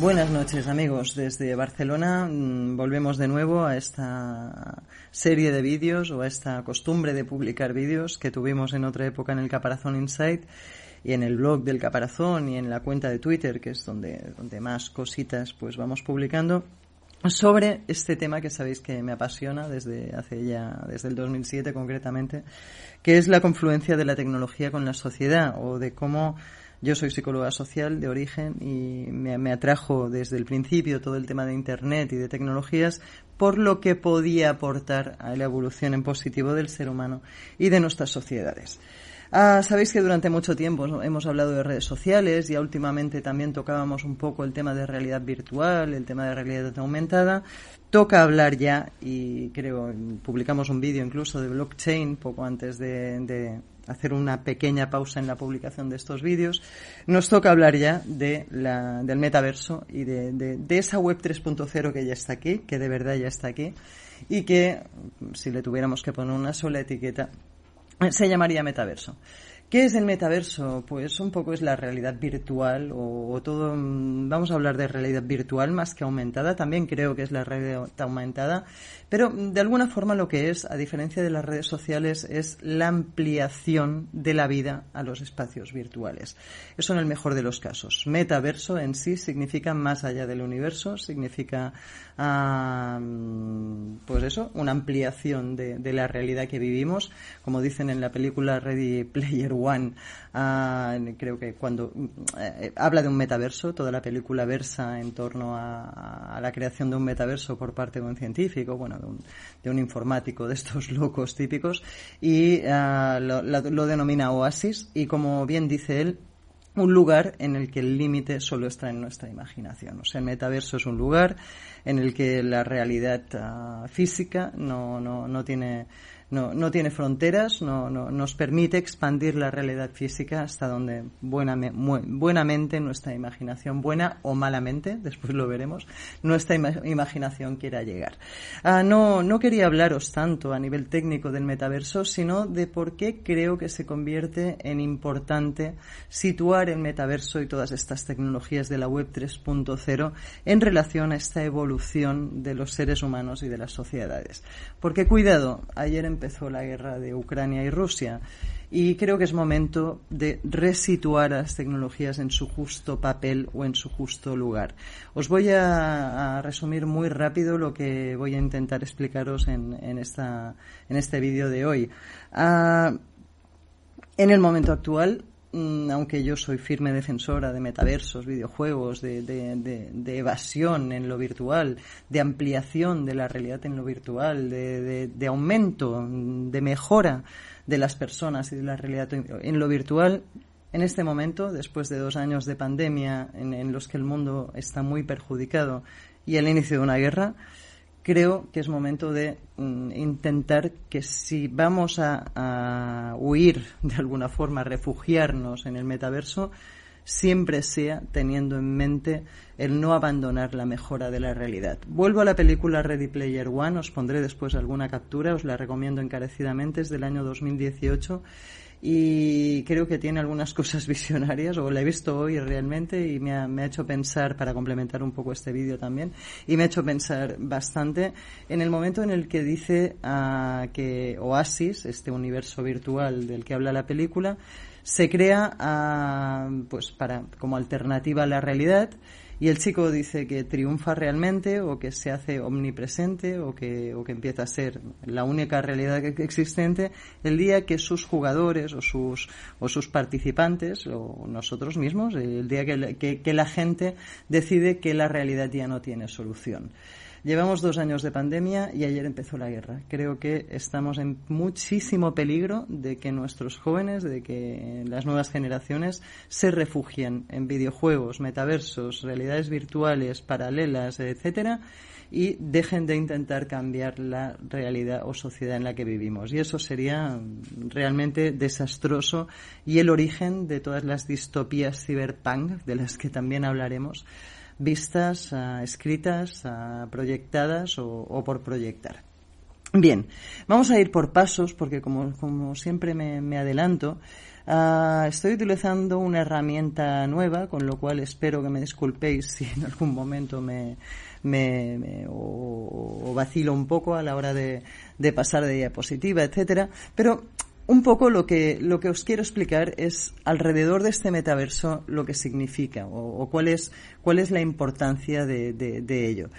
Buenas noches amigos, desde Barcelona mm, volvemos de nuevo a esta serie de vídeos o a esta costumbre de publicar vídeos que tuvimos en otra época en el Caparazón Insight y en el blog del Caparazón y en la cuenta de Twitter, que es donde, donde más cositas pues vamos publicando sobre este tema que sabéis que me apasiona desde hace ya, desde el 2007 concretamente, que es la confluencia de la tecnología con la sociedad o de cómo yo soy psicóloga social de origen y me, atrajo desde el principio todo el tema de Internet y de tecnologías por lo que podía aportar a la evolución en positivo del ser humano y de nuestras sociedades. Ah, sabéis que durante mucho tiempo hemos hablado de redes sociales y últimamente también tocábamos un poco el tema de realidad virtual, el tema de realidad aumentada. Toca hablar ya y creo publicamos un vídeo incluso de blockchain poco antes de hacer una pequeña pausa en la publicación de estos vídeos, nos toca hablar ya de la, del metaverso y de, de, esa web 3.0 que ya está aquí, que de verdad ya está aquí, y que, si le tuviéramos que poner una sola etiqueta, se llamaría metaverso. ¿Qué es el metaverso? Pues un poco es la realidad virtual o, todo, mm, vamos a hablar de realidad virtual más que aumentada, también creo que es la realidad aumentada, pero mm, de alguna forma lo que es, a diferencia de las redes sociales, es la ampliación de la vida a los espacios virtuales. Eso en el mejor de los casos. Metaverso en sí significa más allá del universo, significa, ah, mm, pues eso, una ampliación de, la realidad que vivimos, como dicen en la película Ready Player One, ah, creo que cuando eh, habla de un metaverso, toda la película versa en torno a, la creación de un metaverso por parte de un científico, bueno, de un, informático de estos locos típicos, y ah, lo, denomina Oasis, y como bien dice él, un lugar en el que el límite solo está en nuestra imaginación. O sea, el metaverso es un lugar en el que la realidad ah, física no, no, no tiene no, no tiene fronteras, no, no, nos permite expandir la realidad física hasta donde buena, buenamente nuestra imaginación, buena o malamente, después lo veremos, nuestra imaginación quiera llegar. Ah, no, no quería hablaros tanto a nivel técnico del metaverso, sino de por qué creo que se convierte en importante situar el metaverso y todas estas tecnologías de la web 3.0 en relación a esta evolución de los seres humanos y de las sociedades. Porque cuidado, ayer en empezó la guerra de Ucrania y Rusia. Y creo que es momento de resituar a las tecnologías en su justo papel o en su justo lugar. Os voy a, resumir muy rápido lo que voy a intentar explicaros en, esta, en este vídeo de hoy. Ah, en el momento actual, aunque yo soy firme defensora de metaversos, videojuegos, de, evasión en lo virtual, de ampliación de la realidad en lo virtual, de, aumento, de mejora de las personas y de la realidad en lo virtual, en este momento, después de dos años de pandemia en los que el mundo está muy perjudicado y el inicio de una guerra, creo que es momento de mm, intentar que si vamos a, huir de alguna forma, refugiarnos en el metaverso, siempre sea teniendo en mente el no abandonar la mejora de la realidad. Vuelvo a la película Ready Player One, os pondré después alguna captura, os la recomiendo encarecidamente, es del año 2018 y creo que tiene algunas cosas visionarias, o la he visto hoy realmente y me ha, hecho pensar, para complementar un poco este vídeo también, y me ha hecho pensar bastante en el momento en el que dice uh, que Oasis, este universo virtual del que habla la película, se crea uh, pues para como alternativa a la realidad y el chico dice que triunfa realmente o que se hace omnipresente o que, o que empieza a ser la única realidad que existente el día que sus jugadores o sus, o sus participantes o nosotros mismos, el día que, que la gente decide que la realidad ya no tiene solución. Llevamos dos años de pandemia y ayer empezó la guerra. Creo que estamos en muchísimo peligro de que nuestros jóvenes, de que las nuevas generaciones se refugien en videojuegos, metaversos, realidades virtuales, paralelas, etcétera, y dejen de intentar cambiar la realidad o sociedad en la que vivimos. Y eso sería realmente desastroso y el origen de todas las distopías ciberpunk, de las que también hablaremos, vistas, ah, escritas, ah, proyectadas o, por proyectar. Bien, vamos a ir por pasos porque como, como siempre me, adelanto, ah, estoy utilizando una herramienta nueva, con lo cual espero que me disculpéis si en algún momento me, me, o, vacilo un poco a la hora de pasar de diapositiva, etcétera. Pero un poco lo que, lo que os quiero explicar es alrededor de este metaverso lo que significa o, cuál, es, cuál es la importancia de, ello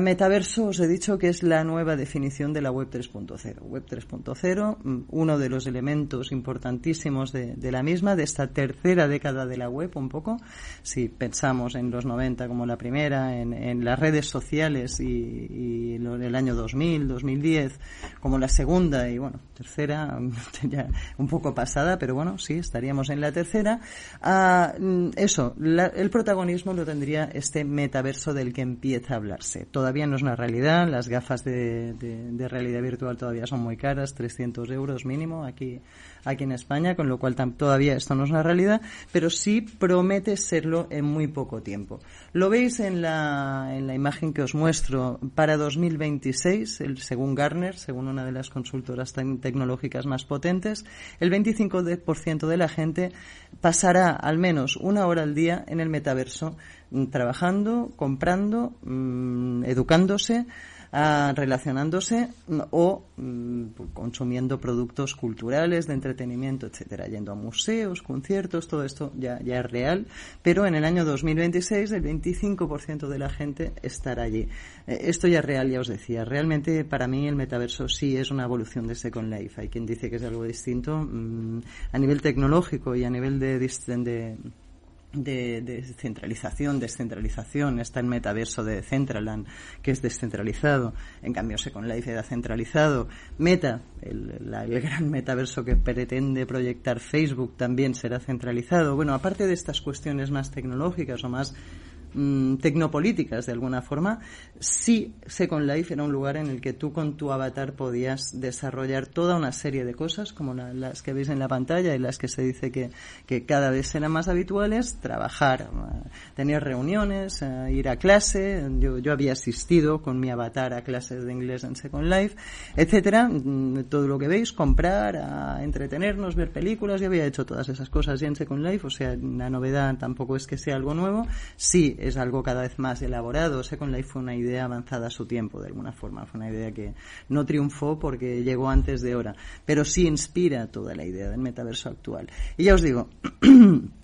metaverso os he dicho que es la nueva definición de la Web 3.0. Web 3.0, mm, uno de los elementos importantísimos de, la misma, de esta tercera década de la web, un poco. Si pensamos en los 90 como la primera, en, las redes sociales y, en el año 2000, 2010 como la segunda y bueno, tercera, ya un poco pasada, pero bueno, sí, estaríamos en la tercera. Ah, mm, eso, el protagonismo tendría este metaverso del que empieza a hablarse. Todavía no es una realidad, las gafas de, realidad virtual todavía son muy caras, 300 euros mínimo aquí, aquí en España, con lo cual todavía esto no es una realidad, pero sí promete serlo en muy poco tiempo. Lo veis en la, en la imagen que os muestro para 2026, el, según Gartner, según una de las consultoras tecnológicas más potentes, el 25% de la gente pasará al menos una hora al día en el metaverso Mm, trabajando, comprando, mm, educándose, ah, relacionándose mm, o consumiendo productos culturales, de entretenimiento, etcétera, yendo a museos, conciertos, todo esto ya, ya es real, pero en el año 2026 el 25% de la gente estará allí. Eh, esto ya es real, ya os decía. Realmente para mí el metaverso sí es una evolución de Second Life. Hay quien dice que es algo distinto a nivel tecnológico y a nivel de, de de, descentralización, descentralización, está el metaverso de Centraland, que es descentralizado, en cambio Second Life era centralizado, Meta, el, el, gran metaverso que pretende proyectar Facebook, también será centralizado. Bueno, aparte de estas cuestiones más tecnológicas o más Mm, tecnopolíticas de alguna forma, sí Second Life era un lugar en el que tú con tu avatar podías desarrollar toda una serie de cosas, como las que veis en la pantalla y las que se dice que, que cada vez serán más habituales, trabajar, eh, tener reuniones, eh, ir a clase, yo, yo había asistido con mi avatar a clases de inglés en Second Life, etcétera, mm, todo lo que veis, comprar, a entretenernos, ver películas, yo había hecho todas esas cosas ya en Second Life, o sea, la novedad tampoco es que sea algo nuevo, sí es algo cada vez más elaborado. Second Life fue una idea avanzada a su tiempo, de alguna forma. Fue una idea que no triunfó porque llegó antes de hora, pero sí inspira toda la idea del metaverso actual. Y ya os digo,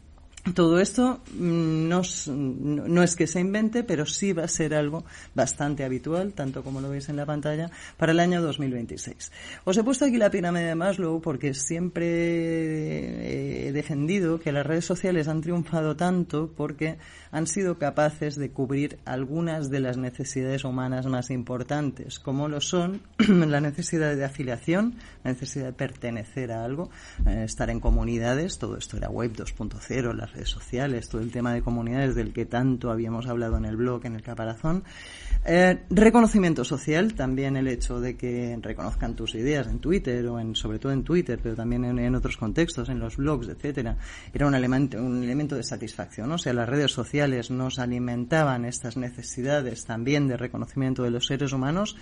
Todo esto mm, no, es que se invente, pero sí va a ser algo bastante habitual, tanto como lo veis en la pantalla, para el año 2026. Os he puesto aquí la pirámide de Maslow porque siempre he defendido que las redes sociales han triunfado tanto porque han sido capaces de cubrir algunas de las necesidades humanas más importantes, como lo son la necesidad de afiliación, la necesidad de pertenecer a algo, eh, estar en comunidades, todo esto era web 2.0, las sociales, todo el tema de comunidades del que tanto habíamos hablado en el blog, en el caparazón. Eh, reconocimiento social, también el hecho de que reconozcan tus ideas en Twitter o en, sobre todo en Twitter, pero también en, otros contextos, en los blogs, etcétera, era un elemento, un elemento de satisfacción. O sea, las redes sociales nos alimentaban estas necesidades también de reconocimiento de los seres humanos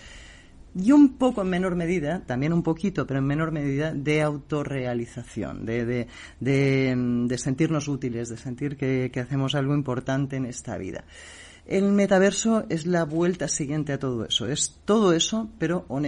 y un poco en menor medida, también un poquito, pero en menor medida, de autorrealización, de, de, de, de sentirnos útiles, de sentir que, que hacemos algo importante en esta vida. El metaverso es la vuelta siguiente a todo eso. Es todo eso, pero on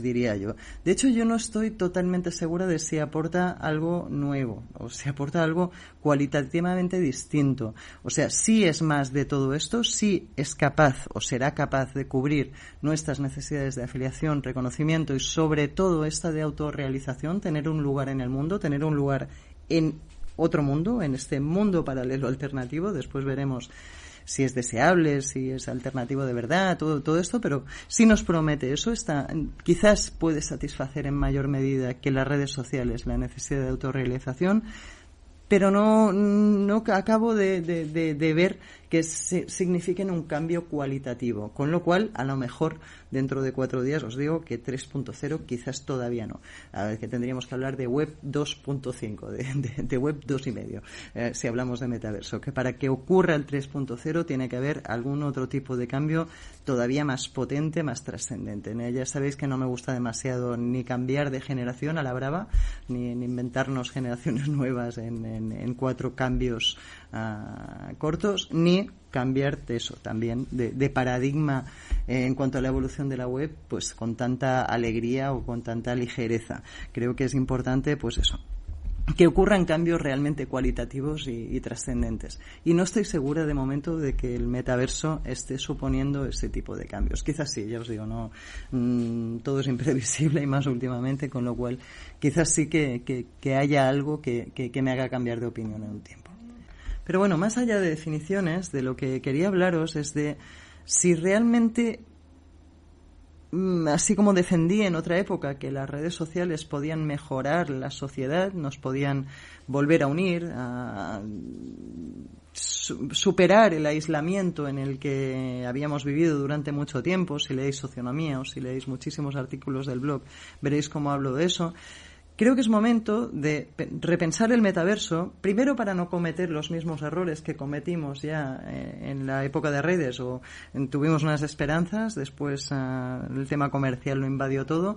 diría yo. De hecho, yo no estoy totalmente segura de si aporta algo nuevo o si aporta algo cualitativamente distinto. O sea, si es más de todo esto, si es capaz o será capaz de cubrir nuestras necesidades de afiliación, reconocimiento y sobre todo esta de autorrealización, tener un lugar en el mundo, tener un lugar en otro mundo, en este mundo paralelo alternativo. Después veremos si es deseable, si es alternativo de verdad, todo, todo esto, pero si nos promete. Eso, está, quizás puede satisfacer en mayor medida que las redes sociales la necesidad de autorrealización, pero no, no acabo de, de, de ver que signifiquen un cambio cualitativo. Con lo cual, a lo mejor, dentro de cuatro días, os digo que 3.0 quizás todavía no. A ver, que tendríamos que hablar de web 2.5, de, de, web 2.5, eh, si hablamos de metaverso. Que para que ocurra el 3.0 tiene que haber algún otro tipo de cambio todavía más potente, más trascendente. Ya sabéis que no me gusta demasiado ni cambiar de generación a la brava, ni, inventarnos generaciones nuevas en cuatro cambios cortos, ni cambiar eso también de, paradigma eh, en cuanto a la evolución de la web, pues con tanta alegría o con tanta ligereza. Creo que es importante, pues eso, que ocurran cambios realmente cualitativos y, trascendentes. Y no estoy segura de momento de que el metaverso esté suponiendo ese tipo de cambios. Quizás sí, ya os digo, no mm, todo es imprevisible y más últimamente, con lo cual quizás sí que, haya algo que, que me haga cambiar de opinión en un tiempo. Pero bueno, más allá de definiciones, de lo que quería hablaros es de si realmente, mm, así como defendí en otra época que las redes sociales podían mejorar la sociedad, nos podían volver a unir, a superar el aislamiento en el que habíamos vivido durante mucho tiempo, si leéis socionomía o si leéis muchísimos artículos del blog, veréis cómo hablo de eso. Creo que es momento de repensar el metaverso, primero para no cometer los mismos errores que cometimos ya eh, en la época de redes o tuvimos unas esperanzas, después ah, el tema comercial lo invadió todo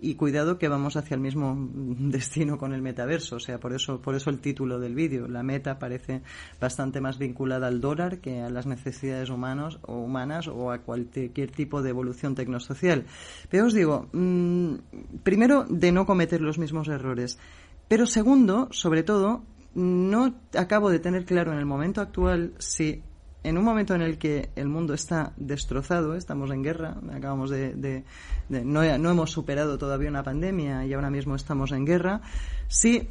y cuidado que vamos hacia el mismo destino con el metaverso, o sea, por eso, por eso el título del vídeo. La meta parece bastante más vinculada al dólar que a las necesidades humanos o humanas o a cualquier tipo de evolución tecnosocial. Pero os digo, mm, primero, de no cometer los mismos errores. Pero segundo, sobre todo, no acabo de tener claro en el momento actual si en un momento en el que el mundo está destrozado, estamos en guerra, acabamos de, no, hemos superado todavía una pandemia y ahora mismo estamos en guerra, sí,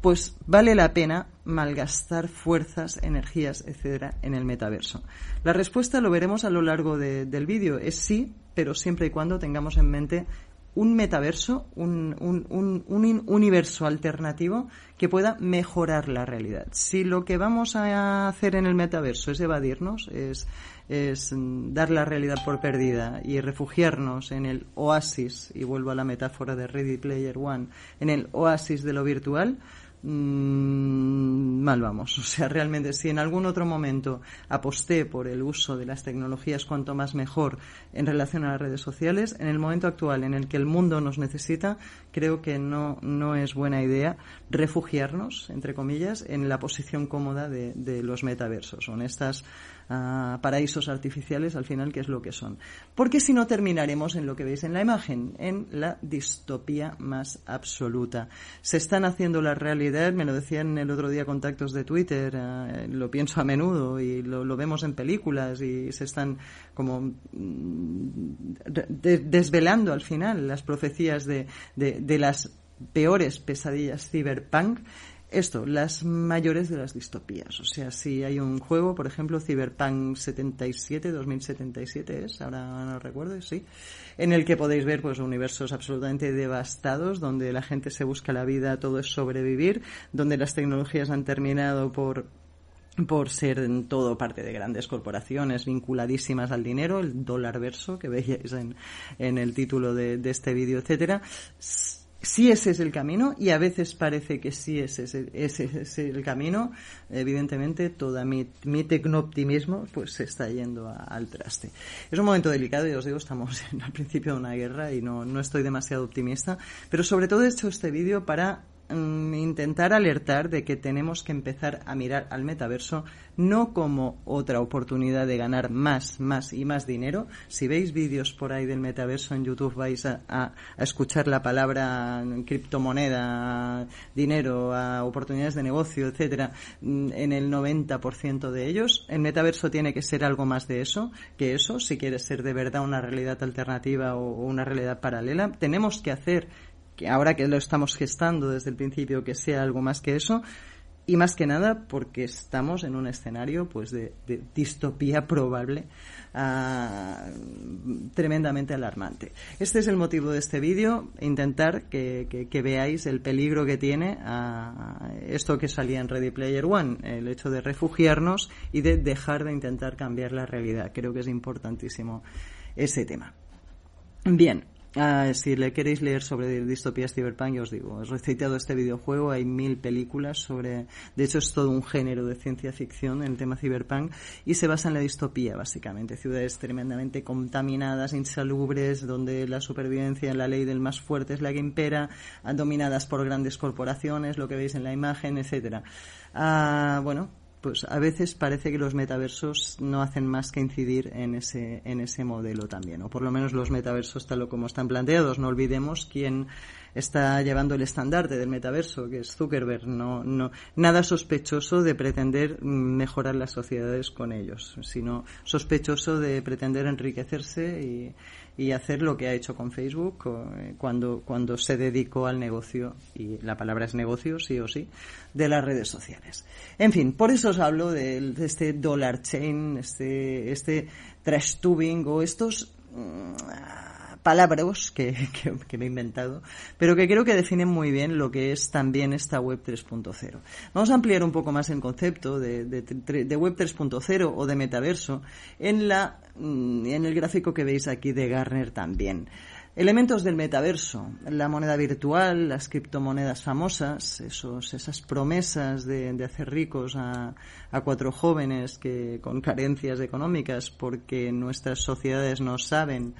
pues vale la pena malgastar fuerzas, energías, etcétera, en el metaverso. La respuesta lo veremos a lo largo del vídeo, es sí, pero siempre y cuando tengamos en mente un metaverso, un, un, un, universo alternativo que pueda mejorar la realidad. Si lo que vamos a hacer en el metaverso es evadirnos, es, es dar la realidad por perdida y refugiarnos en el oasis, y vuelvo a la metáfora de Ready Player One, en el oasis de lo virtual, Mm, mal vamos. O sea, realmente si en algún otro momento aposté por el uso de las tecnologías cuanto más mejor en relación a las redes sociales, en el momento actual en el que el mundo nos necesita, creo que no, no es buena idea refugiarnos, entre comillas, en la posición cómoda de, de los metaversos. Son estas paraísos artificiales al final, que es lo que son. Porque si no terminaremos en lo que veis en la imagen, en la distopía más absoluta. Se están haciendo la realidad, me lo decían el otro día contactos de Twitter, eh, lo pienso a menudo y lo, vemos en películas y se están como mm, desvelando al final las profecías de, de las peores pesadillas cyberpunk esto, las mayores de las distopías. O sea, si hay un juego, por ejemplo, Cyberpunk 77, 2077 es, ahora no recuerdo, sí, en el que podéis ver pues universos absolutamente devastados, donde la gente se busca la vida, todo es sobrevivir, donde las tecnologías han terminado por por ser en todo parte de grandes corporaciones vinculadísimas al dinero, el dólar verso que veíais en, en el título de, de este vídeo, etcétera si ese es el camino y a veces parece que sí ese es el, camino, evidentemente todo mi, mi tecnooptimismo pues se está yendo al traste. Es un momento delicado y os digo, estamos en el principio de una guerra y no, no estoy demasiado optimista, pero sobre todo he hecho este vídeo para Mm, intentar alertar de que tenemos que empezar a mirar al metaverso no como otra oportunidad de ganar más, más y más dinero. Si veis vídeos por ahí del metaverso en YouTube vais a, escuchar la palabra criptomoneda, dinero, oportunidades de negocio, etcétera, mm, en el 90% de ellos. El metaverso tiene que ser algo más de eso que eso, si quiere ser de verdad una realidad alternativa o una realidad paralela. Tenemos que hacer que ahora que lo estamos gestando desde el principio que sea algo más que eso, y más que nada porque estamos en un escenario pues de, distopía probable ah, tremendamente alarmante. Este es el motivo de este vídeo, intentar que, veáis el peligro que tiene ah, esto que salía en Ready Player One, el hecho de refugiarnos y de dejar de intentar cambiar la realidad. Creo que es importantísimo ese tema. Bien, Ah, si le queréis leer sobre distopías cyberpunk, yo os digo, he recitado este videojuego, hay mil películas sobre, de hecho es todo un género de ciencia ficción el tema cyberpunk y se basa en la distopía básicamente, ciudades tremendamente contaminadas, insalubres, donde la supervivencia, la ley del más fuerte es la que impera, dominadas por grandes corporaciones, lo que veis en la imagen, etcétera. Ah, bueno, pues a veces parece que los metaversos no hacen más que incidir en ese, en ese modelo también, o por lo menos los metaversos tal como están planteados. No olvidemos quién está llevando el estandarte del metaverso, que es Zuckerberg. No, no, nada sospechoso de pretender mejorar las sociedades con ellos, sino sospechoso de pretender enriquecerse y, y hacer lo que ha hecho con Facebook eh, cuando, cuando se dedicó al negocio, y la palabra es negocio, sí o sí, de las redes sociales. En fin, por eso os hablo de, este dollar chain, este, este trash tubing o estos mm, palabras que, que, me he inventado, pero que creo que definen muy bien lo que es también esta web 3.0. Vamos a ampliar un poco más el concepto de, de, web 3.0 o de metaverso en, la, mm, en el gráfico que veis aquí de Garner también. Elementos del metaverso, la moneda virtual, las criptomonedas famosas, esos, esas promesas de, de hacer ricos a, a, cuatro jóvenes que con carencias económicas porque nuestras sociedades no saben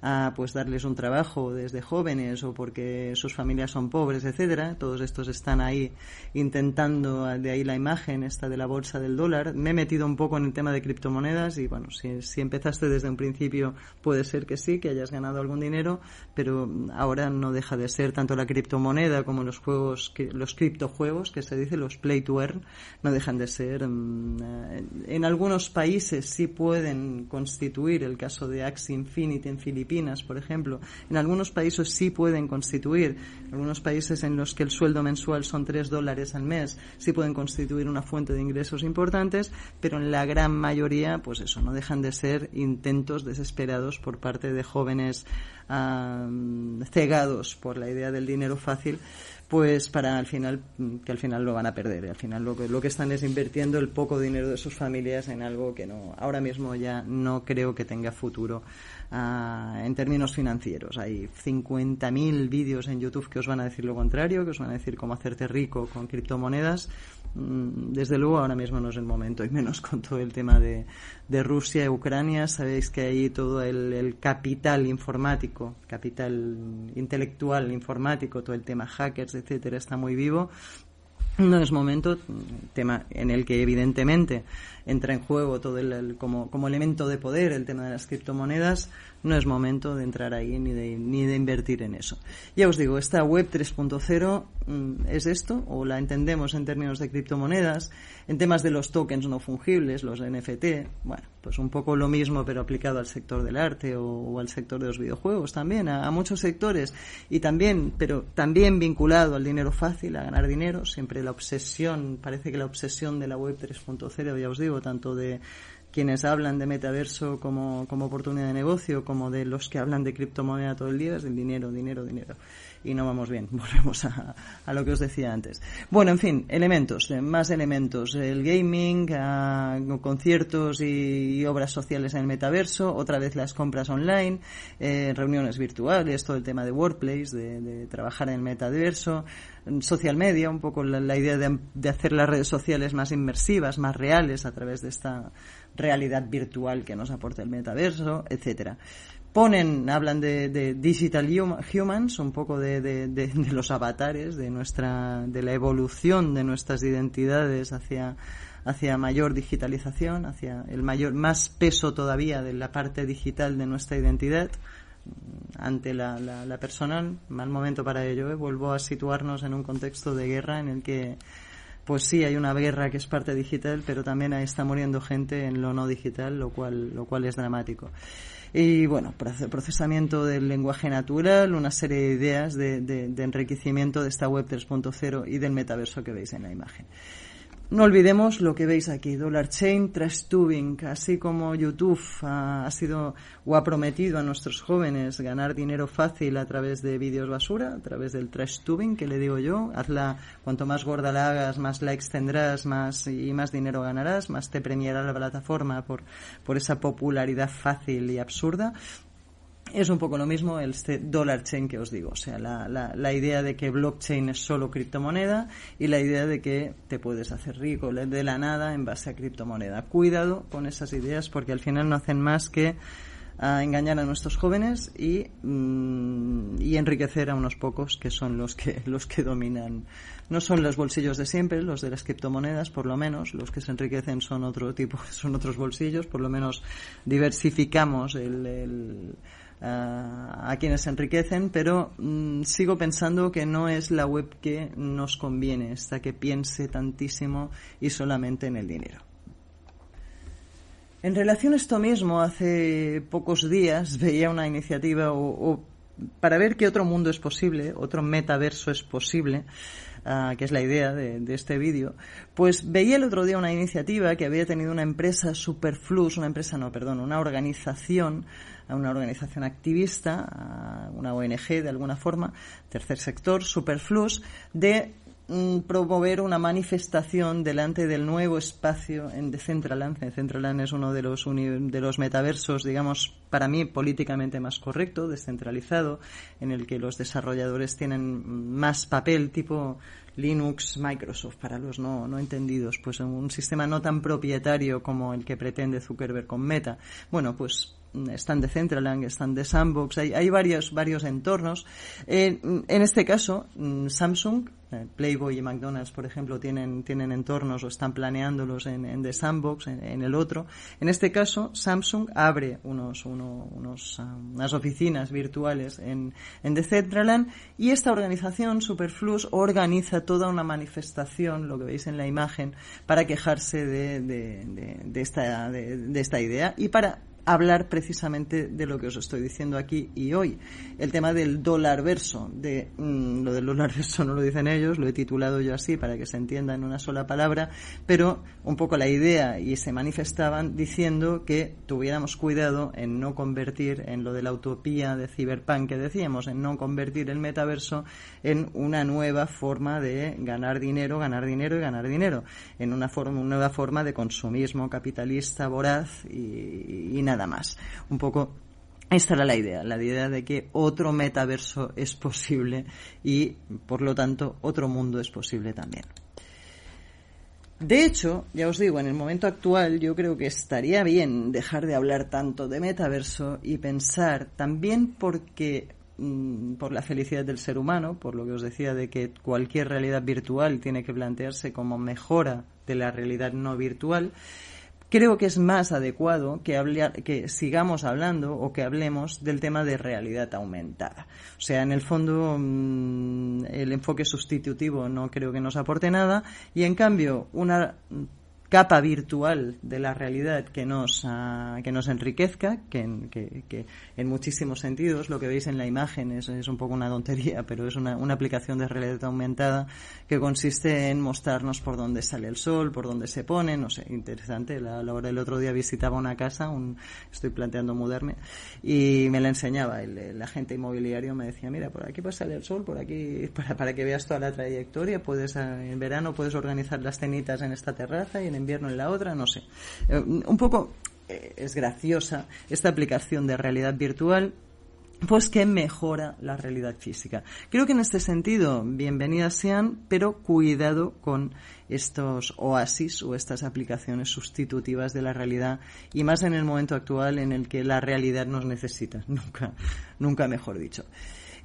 a pues darles un trabajo desde jóvenes o porque sus familias son pobres, etcétera. Todos estos están ahí intentando, de ahí la imagen esta de la bolsa del dólar. Me he metido un poco en el tema de criptomonedas y bueno, si, si empezaste desde un principio puede ser que sí, que hayas ganado algún dinero, pero ahora no deja de ser tanto la criptomoneda como los juegos, los criptojuegos que se dice, los play to earn, no dejan de ser. Mm, eh, en algunos países sí pueden constituir el caso de Axie Infinity en Filipinas por ejemplo. En algunos países sí pueden constituir, en algunos países en los que el sueldo mensual son 3 dólares al mes, sí pueden constituir una fuente de ingresos importantes, pero en la gran mayoría, pues eso, no dejan de ser intentos desesperados por parte de jóvenes cegados por la idea del dinero fácil pues para al final que al final lo van a perder al final lo que lo que están es invirtiendo el poco dinero de sus familias en algo que no ahora mismo ya no creo que tenga futuro uh, en términos financieros hay 50.000 vídeos en YouTube que os van a decir lo contrario que os van a decir cómo hacerte rico con criptomonedas Mm, desde luego ahora mismo no es el momento, y menos con todo el tema de, de Rusia y Ucrania. Sabéis que ahí todo el, capital informático, capital intelectual informático, todo el tema hackers, etcétera, está muy vivo. No es momento, tema en el que evidentemente entra en juego todo el, como, como elemento de poder el tema de las criptomonedas, no es momento de entrar ahí ni de, ni de invertir en eso. Ya os digo, esta web 3.0 mm, es esto, o la entendemos en términos de criptomonedas, en temas de los tokens no fungibles, los NFT, bueno, pues un poco lo mismo pero aplicado al sector del arte o, al sector de los videojuegos también, a, muchos sectores y también, pero también vinculado al dinero fácil, a ganar dinero, siempre la obsesión, parece que la obsesión de la web 3.0, ya os digo, tanto de quienes hablan de metaverso como, como oportunidad de negocio, como de los que hablan de criptomoneda todo el día, es dinero, dinero, dinero. Y no vamos bien, volvemos a, a lo que os decía antes. Bueno, en fin, elementos, eh, más elementos. El gaming, conciertos y, obras sociales en el metaverso, otra vez las compras online, eh, reuniones virtuales, todo el tema de workplace, de, de trabajar en el metaverso, social media, un poco la, idea de, de, hacer las redes sociales más inmersivas, más reales a través de esta realidad virtual que nos aporta el metaverso, etcétera. Ponen, hablan de, digital humans, un poco de, de, los avatares, de nuestra, de la evolución de nuestras identidades hacia hacia mayor digitalización, hacia el mayor más peso todavía de la parte digital de nuestra identidad mm, ante la, la, la personal. Mal momento para ello. ¿eh? Vuelvo a situarnos en un contexto de guerra en el que pues sí hay una guerra que es parte digital, pero también está muriendo gente en lo no digital, lo cual, lo cual es dramático. Y bueno, procesamiento del lenguaje natural, una serie de ideas de, de enriquecimiento de esta web 3.0 y del metaverso que veis en la imagen. No olvidemos lo que veis aquí, Dollar Chain, Trash Tubing, así como YouTube ha, sido o ha prometido a nuestros jóvenes ganar dinero fácil a través de vídeos basura, a través del Trash Tubing, que le digo yo, hazla, cuanto más gorda la hagas, más likes tendrás, más y más dinero ganarás, más te premiará la plataforma por, por esa popularidad fácil y absurda es un poco lo mismo el este dollar chain que os digo, o sea, la, la, idea de que blockchain es solo criptomoneda y la idea de que te puedes hacer rico de la nada en base a criptomoneda. Cuidado con esas ideas porque al final no hacen más que ah, engañar a nuestros jóvenes y, mm, y enriquecer a unos pocos que son los que los que dominan. No son los bolsillos de siempre los de las criptomonedas por lo menos. Los que se enriquecen son otro tipo son otros bolsillos. Por lo menos diversificamos el a quienes enriquecen, pero mm, sigo pensando que no es la web que nos conviene, esta que piense tantísimo y solamente en el dinero. En relación a esto mismo, hace pocos días veía una iniciativa o, para ver qué otro mundo es posible, otro metaverso es posible, ah, que es la idea de, de este vídeo, pues veía el otro día una iniciativa que había tenido una empresa Superflux, una empresa no, perdón, una organización a una organización activista, a una ONG de alguna forma, tercer sector, Superflux, de mm, promover una manifestación delante del nuevo espacio en Decentraland. Decentraland es uno de los, de los metaversos, digamos, para mí políticamente más correcto, descentralizado, en el que los desarrolladores tienen más papel, tipo Linux, Microsoft, para los no, no entendidos, pues un sistema no tan propietario como el que pretende Zuckerberg con Meta. Bueno, pues están de Centralang, están de Sandbox, hay, hay varios, varios entornos. en este caso, mm, Samsung, eh, Playboy y McDonald's, por ejemplo, tienen, tienen entornos o están planeándolos en, en The Sandbox, en, el otro. En este caso, Samsung abre unos, unos, ah, unas oficinas virtuales en, en Decentraland y esta organización, Superflux, organiza toda una manifestación, lo que veis en la imagen, para quejarse de, de, de, esta, de esta idea y para hablar precisamente de lo que os estoy diciendo aquí y hoy. El tema del dólar verso, de mm, lo del dólar verso no lo dicen ellos, lo he titulado yo así para que se entienda en una sola palabra, pero un poco la idea y se manifestaban diciendo que tuviéramos cuidado en no convertir en lo de la utopía de Cyberpunk que decíamos, en no convertir el metaverso en una nueva forma de ganar dinero, ganar dinero y ganar dinero, en una forma, una nueva forma de consumismo capitalista voraz y, y nada nada más. Un poco esta era la idea, la idea de que otro metaverso es posible y, por lo tanto, otro mundo es posible también. De hecho, ya os digo, en el momento actual yo creo que estaría bien dejar de hablar tanto de metaverso y pensar también porque mm, por la felicidad del ser humano, por lo que os decía de que cualquier realidad virtual tiene que plantearse como mejora de la realidad no virtual, creo que es más adecuado que, que sigamos hablando o que hablemos del tema de realidad aumentada. O sea, en el fondo, mm, el enfoque sustitutivo no creo que nos aporte nada y, en cambio, una capa virtual de la realidad que nos, ah, que nos enriquezca, que, que, en muchísimos sentidos, lo que veis en la imagen es, es un poco una tontería, pero es una, una, aplicación de realidad aumentada que consiste en mostrarnos por dónde sale el sol, por dónde se pone, no sé, interesante. La, hora el otro día visitaba una casa, un, estoy planteando mudarme, y me la enseñaba el, el, agente inmobiliario, me decía, mira, por aquí puede salir el sol, por aquí, para, para que veas toda la trayectoria, puedes, ah, en verano puedes organizar las cenitas en esta terraza y en invierno en la otra, no sé. Eh, un poco eh, es graciosa esta aplicación de realidad virtual pues que mejora la realidad física. Creo que en este sentido, bienvenidas sean, pero cuidado con estos oasis o estas aplicaciones sustitutivas de la realidad y más en el momento actual en el que la realidad nos necesita, nunca, nunca mejor dicho.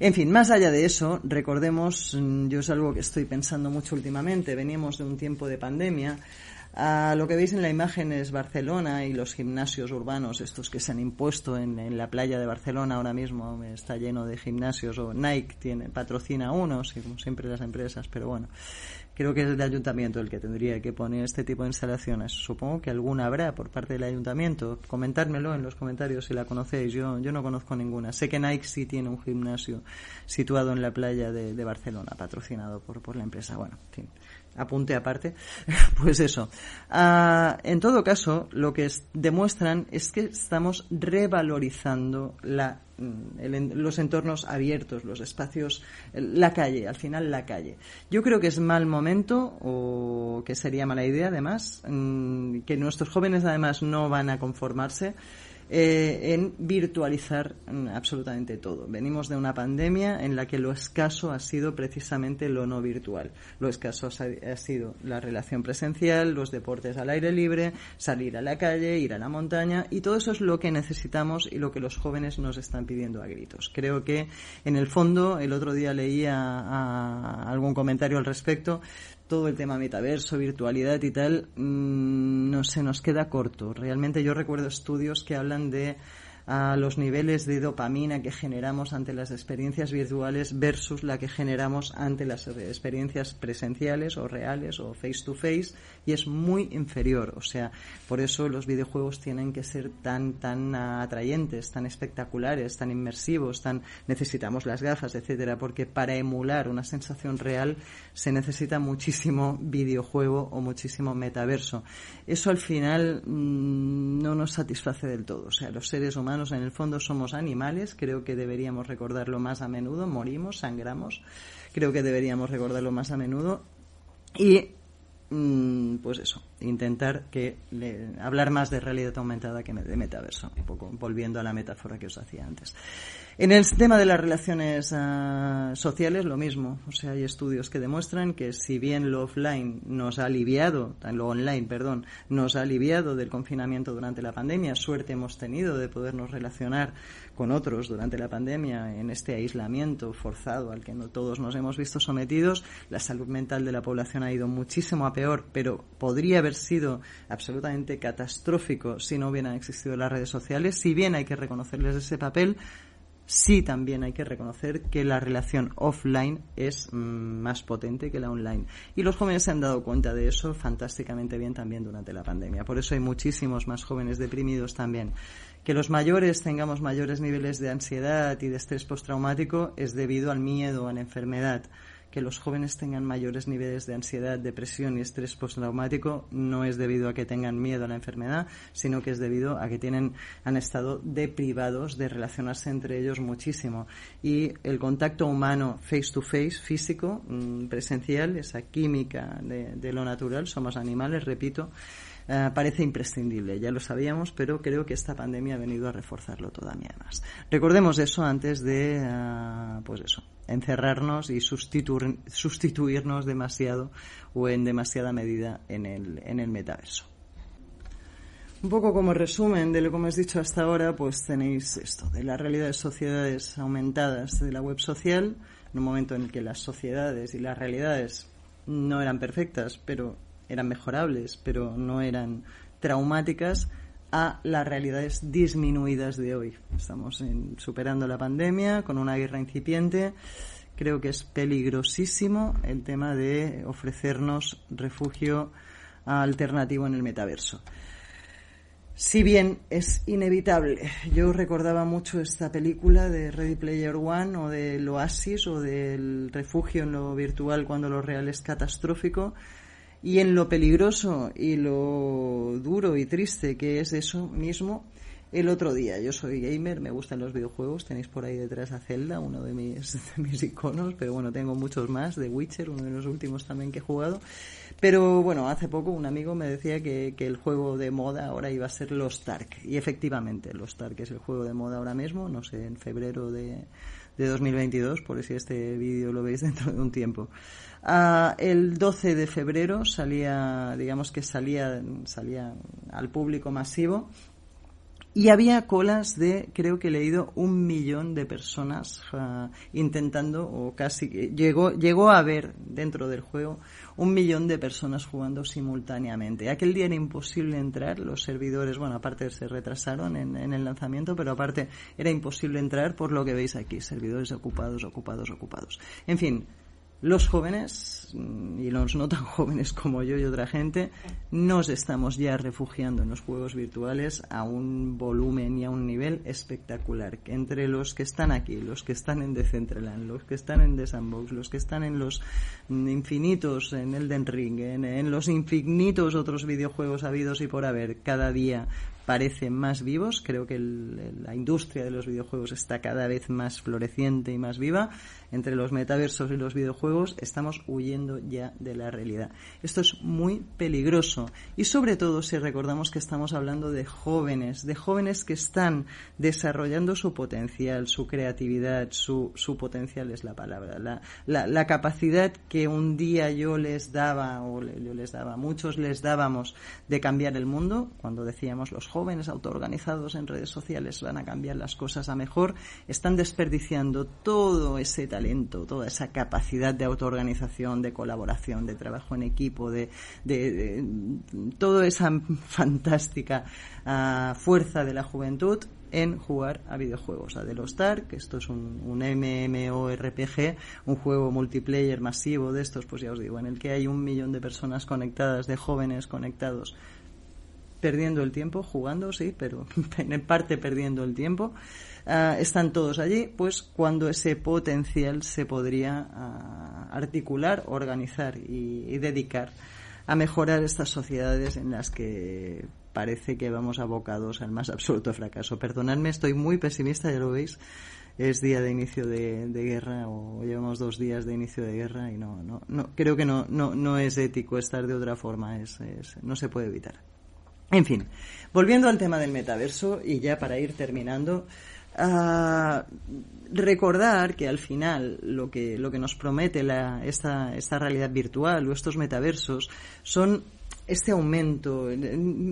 En fin, más allá de eso, recordemos, mm, yo es algo que estoy pensando mucho últimamente, venimos de un tiempo de pandemia, A lo que veis en la imagen es Barcelona y los gimnasios urbanos, estos que se han impuesto en, la playa de Barcelona ahora mismo, está lleno de gimnasios, o Nike tiene, patrocina unos, como siempre las empresas, pero bueno, creo que es el ayuntamiento el que tendría que poner este tipo de instalaciones. Supongo que alguna habrá por parte del ayuntamiento. Comentármelo en los comentarios si la conocéis. Yo, yo no conozco ninguna. Sé que Nike sí tiene un gimnasio situado en la playa de, de Barcelona, patrocinado por, por la empresa. Bueno, en fin apunte aparte, pues eso. Ah, en todo caso, lo que demuestran es que estamos revalorizando la, mm, los entornos abiertos, los espacios, la calle, al final la calle. Yo creo que es mal momento, o que sería mala idea además, mm, que nuestros jóvenes además no van a conformarse eh, en virtualizar mm, absolutamente todo. Venimos de una pandemia en la que lo escaso ha sido precisamente lo no virtual. Lo escaso ha sido la relación presencial, los deportes al aire libre, salir a la calle, ir a la montaña y todo eso es lo que necesitamos y lo que los jóvenes nos están pidiendo a gritos. Creo que en el fondo, el otro día leía algún comentario al respecto, todo el tema metaverso, virtualidad y tal, mm, no se nos queda corto. Realmente yo recuerdo estudios que hablan de a los niveles de dopamina que generamos ante las experiencias virtuales versus la que generamos ante las experiencias presenciales o reales o face to face y es muy inferior. O sea, por eso los videojuegos tienen que ser tan, tan atrayentes, tan espectaculares, tan inmersivos, tan necesitamos las gafas, etcétera, porque para emular una sensación real se necesita muchísimo videojuego o muchísimo metaverso. Eso al final mm, no nos satisface del todo. O sea, los seres humanos en el fondo somos animales, creo que deberíamos recordarlo más a menudo, morimos, sangramos, creo que deberíamos recordarlo más a menudo. Y mm, pues eso, intentar que hablar más de realidad aumentada que de metaverso, un poco volviendo a la metáfora que os hacía antes. En el tema de las relaciones ah, sociales, lo mismo. O sea, hay estudios que demuestran que si bien lo offline nos ha aliviado, lo online, perdón, nos ha aliviado del confinamiento durante la pandemia, suerte hemos tenido de podernos relacionar con otros durante la pandemia en este aislamiento forzado al que no todos nos hemos visto sometidos, la salud mental de la población ha ido muchísimo a peor, pero podría haber sido absolutamente catastrófico si no hubieran existido las redes sociales. Si bien hay que reconocerles ese papel, sí también hay que reconocer que la relación offline es mm, más potente que la online. Y los jóvenes se han dado cuenta de eso fantásticamente bien también durante la pandemia. Por eso hay muchísimos más jóvenes deprimidos también. Que los mayores tengamos mayores niveles de ansiedad y de estrés postraumático es debido al miedo a la enfermedad que los jóvenes tengan mayores niveles de ansiedad, depresión y estrés postraumático no es debido a que tengan miedo a la enfermedad, sino que es debido a que tienen, han estado deprivados de relacionarse entre ellos muchísimo. Y el contacto humano face to face, físico, mm, presencial, esa química de lo natural, somos animales, repito, eh, parece imprescindible. Ya lo sabíamos, pero creo que esta pandemia ha venido a reforzarlo todavía más. Recordemos eso antes de, eh, pues eso, encerrarnos y sustituir, sustituirnos demasiado o en demasiada medida en el, en el metaverso. Un poco como resumen de lo que hemos dicho hasta ahora, pues tenéis esto, de las realidades sociedades aumentadas de la web social, en un momento en el que las sociedades y las realidades no eran perfectas, pero eran mejorables, pero no eran traumáticas, a las realidades disminuidas de hoy. Estamos superando la pandemia con una guerra incipiente. Creo que es peligrosísimo el tema de ofrecernos refugio alternativo en el metaverso. Si bien es inevitable, yo recordaba mucho esta película de Ready Player One o del Oasis o del refugio en lo virtual cuando lo real es catastrófico y en lo peligroso y lo duro y triste que es eso mismo, el otro día, yo soy gamer, me gustan los videojuegos, tenéis por ahí detrás a Zelda, uno de mis, mis iconos, pero bueno, tengo muchos más, de Witcher, uno de los últimos también que he jugado. Pero bueno, hace poco un amigo me decía que, que el juego de moda ahora iba a ser Los Ark, y efectivamente, Los Ark es el juego de moda ahora mismo, no sé, en febrero de, de 2022, por si este vídeo lo veis dentro de un tiempo. Ah, el 12 de febrero salía, digamos que salía, salía al público masivo y había colas de, creo que he leído, un millón de personas uh, intentando, o casi, llegó, llegó a haber dentro del juego un millón de personas jugando simultáneamente. Aquel día era imposible entrar, los servidores, bueno, aparte se retrasaron en, en el lanzamiento, pero aparte era imposible entrar por lo que veis aquí, servidores ocupados, ocupados, ocupados. En fin, los jóvenes, y los no tan jóvenes como yo y otra gente, nos estamos ya refugiando en los juegos virtuales a un volumen y a un nivel espectacular. Entre los que están aquí, los que están en Decentraland, los que están en The Sandbox, los que están en los infinitos, en Elden Ring, en, en los infinitos otros videojuegos habidos y por haber, cada día parecen más vivos. Creo que la industria de los videojuegos está cada vez más floreciente y más viva. Entre los metaversos y los videojuegos estamos huyendo ya de la realidad. Esto es muy peligroso y sobre todo si recordamos que estamos hablando de jóvenes, de jóvenes que están desarrollando su potencial, su creatividad, su, su potencial es la palabra, la, la, capacidad que un día yo les daba o yo les daba, muchos les dábamos de cambiar el mundo, cuando decíamos los jóvenes autoorganizados en redes sociales van a cambiar las cosas a mejor, están desperdiciando todo ese talento, toda esa capacidad de autoorganización, de colaboración, de trabajo en equipo, de, de, toda esa fantástica uh, fuerza de la juventud en jugar a videojuegos. A Star, que esto es un, un MMORPG, un juego multiplayer masivo de estos, pues ya os digo, en el que hay un millón de personas conectadas, de jóvenes conectados perdiendo el tiempo, jugando, sí, pero en parte perdiendo el tiempo. Uh, están todos allí, pues cuando ese potencial se podría uh, articular, organizar y, y, dedicar a mejorar estas sociedades en las que parece que vamos abocados al más absoluto fracaso. Perdonadme, estoy muy pesimista, ya lo veis. Es día de inicio de, de guerra o llevamos dos días de inicio de guerra y no, no, no creo que no, no, no es ético estar de otra forma, es, es, no se puede evitar. En fin, volviendo al tema del metaverso y ya para ir terminando, uh, recordar que al final lo que, lo que nos promete la, esta, esta realidad virtual o estos metaversos son este aumento.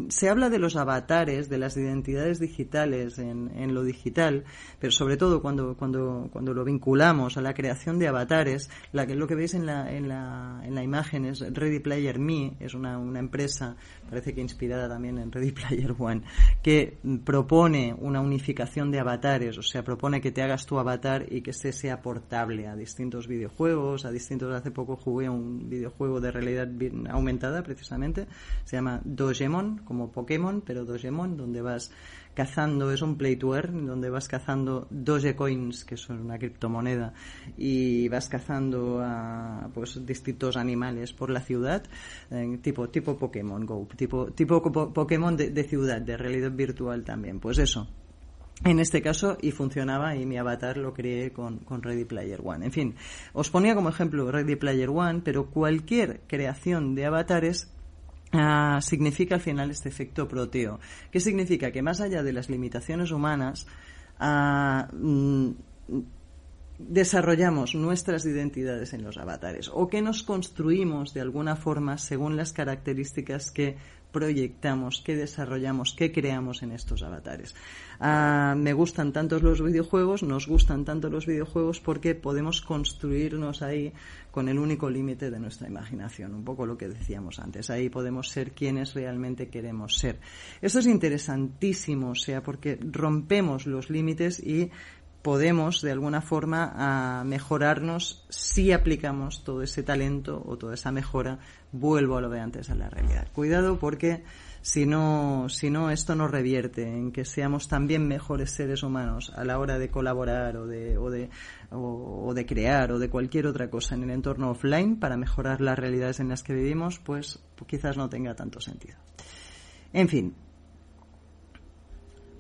Se habla de los avatares, de las identidades digitales en, en, lo digital, pero sobre todo cuando, cuando, cuando lo vinculamos a la creación de avatares, la que, lo que veis en la, en, la, en la imagen es Ready Player Me, es una, una empresa parece que inspirada también en Ready Player One, que propone una unificación de avatares, o sea, propone que te hagas tu avatar y que este sea portable a distintos videojuegos, a distintos, hace poco jugué un videojuego de realidad aumentada precisamente, se llama Dogemon, como Pokémon, pero Dogemon, donde vas cazando, es un play donde vas cazando Dogecoins, que son una criptomoneda, y vas cazando a pues distintos animales por la ciudad, tipo, tipo Pokémon Go, tipo, tipo Pokémon de, de ciudad, de realidad virtual también. Pues eso, en este caso y funcionaba y mi avatar lo creé con, con, Ready Player One. En fin, os ponía como ejemplo Ready Player One, pero cualquier creación de avatares Uh, significa al final este efecto proteo. ¿Qué significa? Que más allá de las limitaciones humanas, uh, desarrollamos nuestras identidades en los avatares o que nos construimos de alguna forma según las características que proyectamos, que desarrollamos, que creamos en estos avatares. Uh, me gustan tanto los videojuegos, nos gustan tanto los videojuegos porque podemos construirnos ahí con el único límite de nuestra imaginación, un poco lo que decíamos antes. Ahí podemos ser quienes realmente queremos ser. Esto es interesantísimo, o sea, porque rompemos los límites y podemos de alguna forma a mejorarnos si aplicamos todo ese talento o toda esa mejora, vuelvo a lo de antes a la realidad. Cuidado porque si no, si no esto nos revierte en que seamos también mejores seres humanos a la hora de colaborar o de, o de, o, o de crear o de cualquier otra cosa en el entorno offline para mejorar las realidades en las que vivimos, pues quizás no tenga tanto sentido. En fin,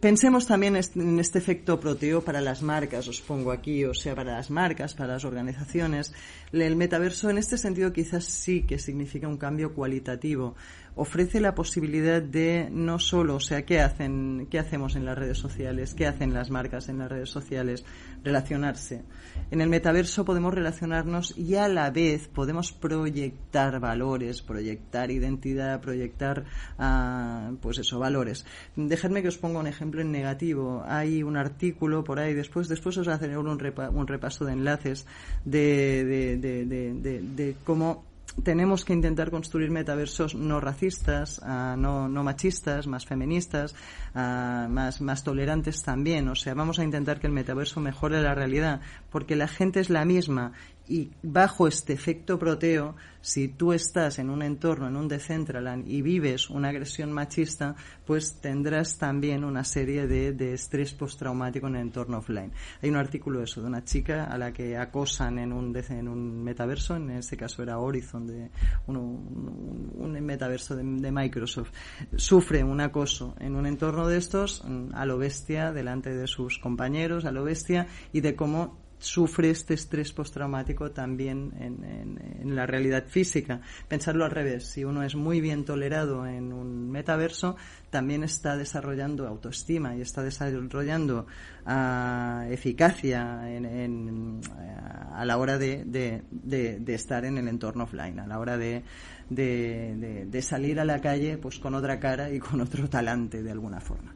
Pensemos también en este efecto proteo para las marcas, os pongo aquí, o sea, para las marcas, para las organizaciones. El metaverso en este sentido quizás sí que significa un cambio cualitativo, ofrece la posibilidad de no solo, o sea, qué hacen, qué hacemos en las redes sociales, qué hacen las marcas en las redes sociales, relacionarse. En el metaverso podemos relacionarnos y a la vez podemos proyectar valores, proyectar identidad, proyectar, uh, pues eso, valores. Dejadme que os ponga un ejemplo en negativo. Hay un artículo por ahí, después, después os haré un, un repaso de enlaces de, de, de, de cómo tenemos que intentar construir metaversos no racistas, uh, no, no, machistas, más feministas, uh, más, más tolerantes también. O sea, vamos a intentar que el metaverso mejore la realidad, porque la gente es la misma y bajo este efecto proteo, si tú estás en un entorno, en un Decentraland y vives una agresión machista, pues tendrás también una serie de, de estrés postraumático en el entorno offline. Hay un artículo eso de una chica a la que acosan en un, en un metaverso, en ese caso era Horizon, de un, un, un metaverso de, de, Microsoft. Sufre un acoso en un entorno de estos a lo bestia delante de sus compañeros, a lo bestia y de cómo sufre este estrés postraumático también en, en, la realidad física. Pensarlo al revés, si uno es muy bien tolerado en un metaverso, también está desarrollando autoestima y está desarrollando uh, eficacia en, en, uh, a la hora de, de, de, de, estar en el entorno offline, a la hora de, de salir a la calle pues con otra cara y con otro talante de alguna forma.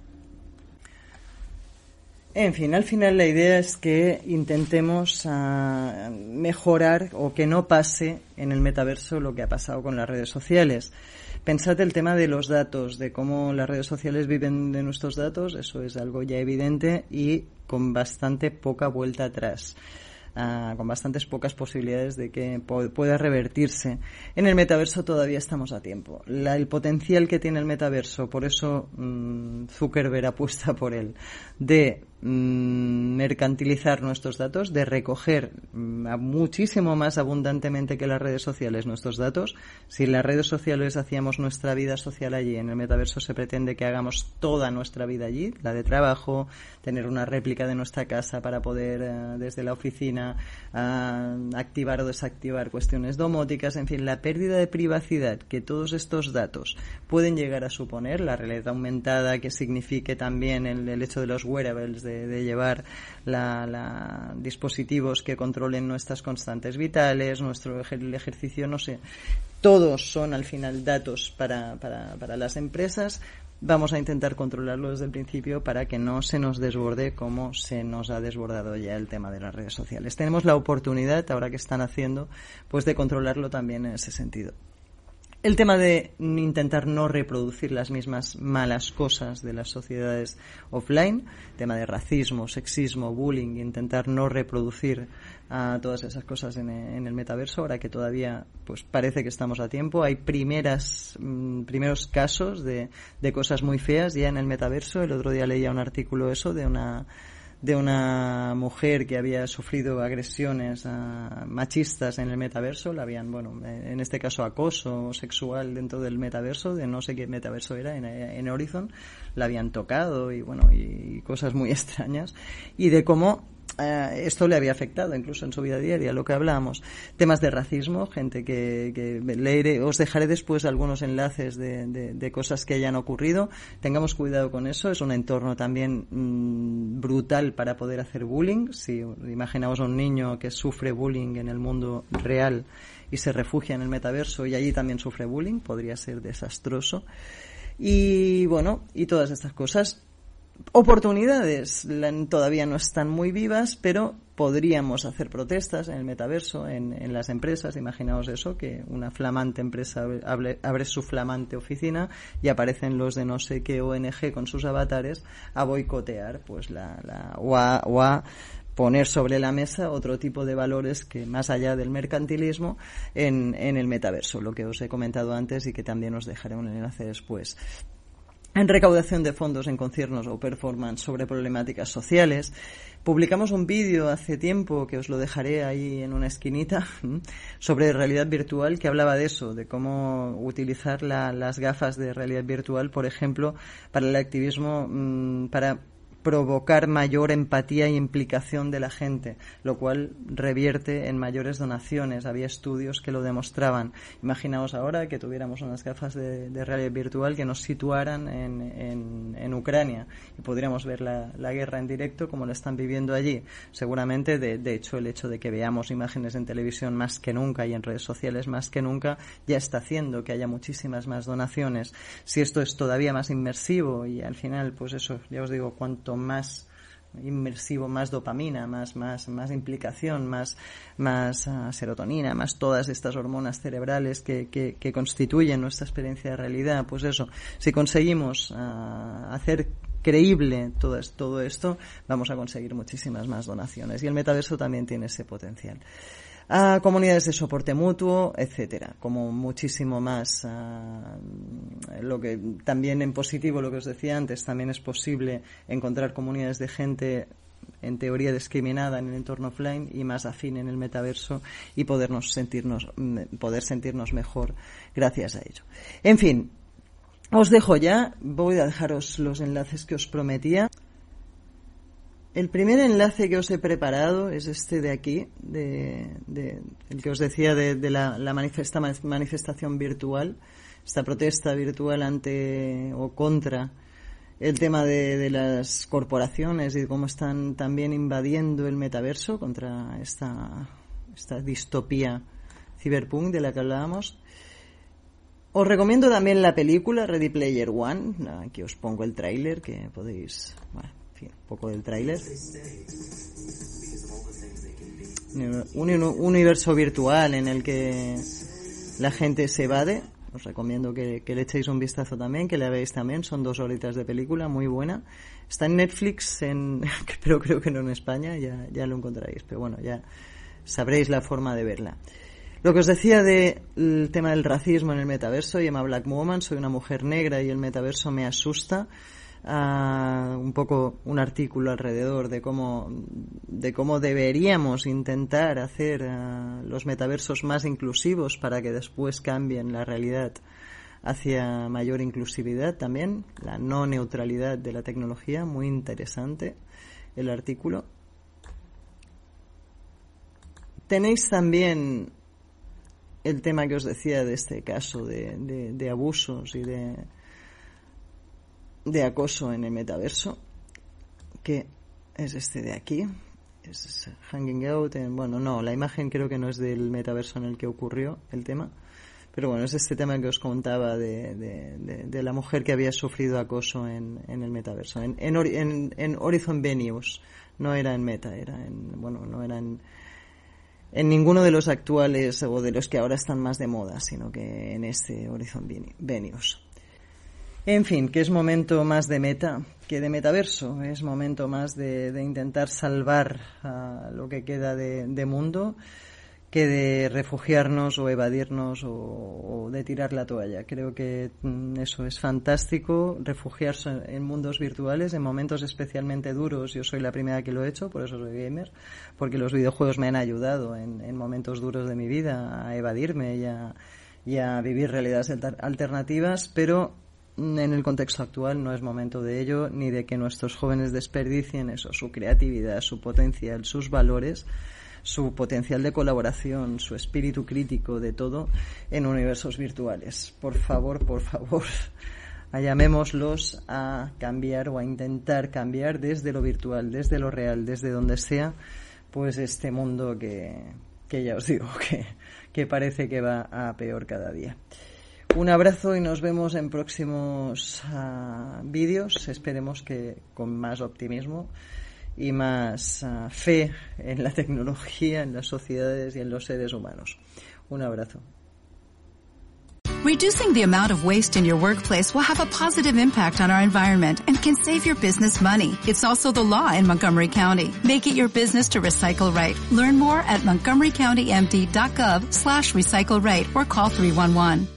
En fin, al final la idea es que intentemos uh, mejorar o que no pase en el metaverso lo que ha pasado con las redes sociales. Pensad el tema de los datos, de cómo las redes sociales viven de nuestros datos, eso es algo ya evidente y con bastante poca vuelta atrás. Uh, con bastantes pocas posibilidades de que pueda revertirse. En el metaverso todavía estamos a tiempo. El potencial que tiene el metaverso, por eso mmm, Zuckerberg apuesta por él, de Mm, mercantilizar nuestros datos, de recoger mm, muchísimo más abundantemente que las redes sociales nuestros datos. Si en las redes sociales hacíamos nuestra vida social allí, en el metaverso se pretende que hagamos toda nuestra vida allí, la de trabajo, tener una réplica de nuestra casa para poder uh, desde la oficina activar o desactivar cuestiones domóticas, en fin, la pérdida de privacidad que todos estos datos pueden llegar a suponer, la realidad aumentada que signifique también el, el hecho de los wearables, de llevar la, dispositivos que controlen nuestras constantes vitales, nuestro ejercicio, no sé. Todos son al final datos para, para, para las empresas. Vamos a intentar controlarlo desde el principio para que no se nos desborde como se nos ha desbordado ya el tema de las redes sociales. Tenemos la oportunidad, ahora que están haciendo, pues de controlarlo también en ese sentido. El tema de intentar no reproducir las mismas malas cosas de las sociedades offline, tema de racismo, sexismo, bullying, intentar no reproducir uh, todas esas cosas en, en, el metaverso, ahora que todavía pues parece que estamos a tiempo. Hay primeras, mm, primeros casos de, de cosas muy feas ya en el metaverso. El otro día leía un artículo eso de una de una mujer que había sufrido agresiones uh, machistas en el metaverso, la habían, bueno, en este caso acoso sexual dentro del metaverso, de no sé qué metaverso era, en, en Horizon, la habían tocado y bueno, y cosas muy extrañas, y de cómo Esto le había afectado incluso en su vida diaria, lo que hablábamos. Temas de racismo, gente que, que leeré, os dejaré después algunos enlaces de, de, cosas que hayan ocurrido. Tengamos cuidado con eso, es un entorno también mmm, brutal para poder hacer bullying. Si imaginaos a un niño que sufre bullying en el mundo real y se refugia en el metaverso y allí también sufre bullying, podría ser desastroso. Y bueno, y todas estas cosas oportunidades todavía no están muy vivas, pero podríamos hacer protestas en el metaverso, en, en las empresas. Imaginaos eso, que una flamante empresa abre, su flamante oficina y aparecen los de no sé qué ONG con sus avatares a boicotear, pues la, la o a, o a poner sobre la mesa otro tipo de valores que más allá del mercantilismo en, en el metaverso, lo que os he comentado antes y que también os dejaré un enlace después en recaudación de fondos en conciernos o performance sobre problemáticas sociales. Publicamos un vídeo hace tiempo que os lo dejaré ahí en una esquinita sobre realidad virtual que hablaba de eso, de cómo utilizar la, las gafas de realidad virtual, por ejemplo, para el activismo, mmm, para provocar mayor empatía e implicación de la gente, lo cual revierte en mayores donaciones. Había estudios que lo demostraban. Imaginaos ahora que tuviéramos unas gafas de, realidad virtual que nos situaran en, Ucrania y podríamos ver la, guerra en directo como la están viviendo allí. Seguramente, de, de hecho, el hecho de que veamos imágenes en televisión más que nunca y en redes sociales más que nunca ya está haciendo que haya muchísimas más donaciones. Si esto es todavía más inmersivo y al final, pues eso, ya os digo, cuanto más inmersivo, más dopamina, más, más, más implicación, más, más ah, serotonina, más todas estas hormonas cerebrales que, que, constituyen nuestra experiencia de realidad. Pues eso, si conseguimos ah, hacer creíble todo, todo esto, vamos a conseguir muchísimas más donaciones. Y el metaverso también tiene ese potencial a comunidades de soporte mutuo, etcétera, como muchísimo más. lo que también en positivo, lo que os decía antes, también es posible encontrar comunidades de gente en teoría discriminada en el entorno offline y más afín en el metaverso y podernos sentirnos poder sentirnos mejor gracias a ello. En fin, os dejo ya, voy a dejaros los enlaces que os prometía. El primer enlace que os he preparado es este de aquí, de, el que os decía de, la, manifestación virtual, esta protesta virtual ante o contra el tema de, las corporaciones y cómo están también invadiendo el metaverso contra esta, esta distopía ciberpunk de la que hablábamos. Os recomiendo también la película Ready Player One. Aquí os pongo el tráiler que podéis un poco del tráiler. Un, universo virtual en el que la gente se evade. Os recomiendo que, le echéis un vistazo también, que la veáis también. Son dos horitas de película, muy buena. Está en Netflix, en, pero creo que no en España, ya, ya lo encontraréis. Pero bueno, ya sabréis la forma de verla. Lo que os decía del tema del racismo en el metaverso, llama Black Woman, soy una mujer negra y el metaverso me asusta un poco un artículo alrededor de cómo, de cómo deberíamos intentar hacer los metaversos más inclusivos para que después cambien la realidad hacia mayor inclusividad también, la no neutralidad de la tecnología, muy interesante el artículo. Tenéis también el tema que os decía de este caso de abusos y de, de acoso en el metaverso, que es este de aquí, es Hanging Out, en, bueno, no, la imagen creo que no es del metaverso en el que ocurrió el tema, pero bueno, es este tema que os contaba de, de, la mujer que había sufrido acoso en, en el metaverso, en, en, en, Horizon Venues, no era en Meta, era en, bueno, no era en, en ninguno de los actuales o de los que ahora están más de moda, sino que en este Horizon Venues. En fin, que es momento más de meta que de metaverso, es momento más de, intentar salvar lo que queda de, mundo que de refugiarnos o evadirnos o, de tirar la toalla. Creo que mm, eso es fantástico, refugiarse en mundos virtuales, en momentos especialmente duros. Yo soy la primera que lo he hecho, por eso soy gamer, porque los videojuegos me han ayudado en, momentos duros de mi vida a evadirme y a, y a vivir realidades alternativas, pero en el contexto actual no es momento de ello, ni de que nuestros jóvenes desperdicien eso, su creatividad, su potencial, sus valores, su potencial de colaboración, su espíritu crítico de todo en universos virtuales. Por favor, por favor, llamémoslos a cambiar o a intentar cambiar desde lo virtual, desde lo real, desde donde sea, pues este mundo que, que ya os digo que, que parece que va a peor cada día. Un abrazo y nos vemos en próximos uh, vídeos. Esperemos que con más optimismo y más uh, fe en la tecnología, en las sociedades y en los seres humanos. Un abrazo. Reducing the amount of waste in your workplace will have a positive impact on our environment and can save your business money. It's also the law in Montgomery County. Make it your business to recycle right. Learn more at montgomerycountymd.gov slash recycle right or call 311.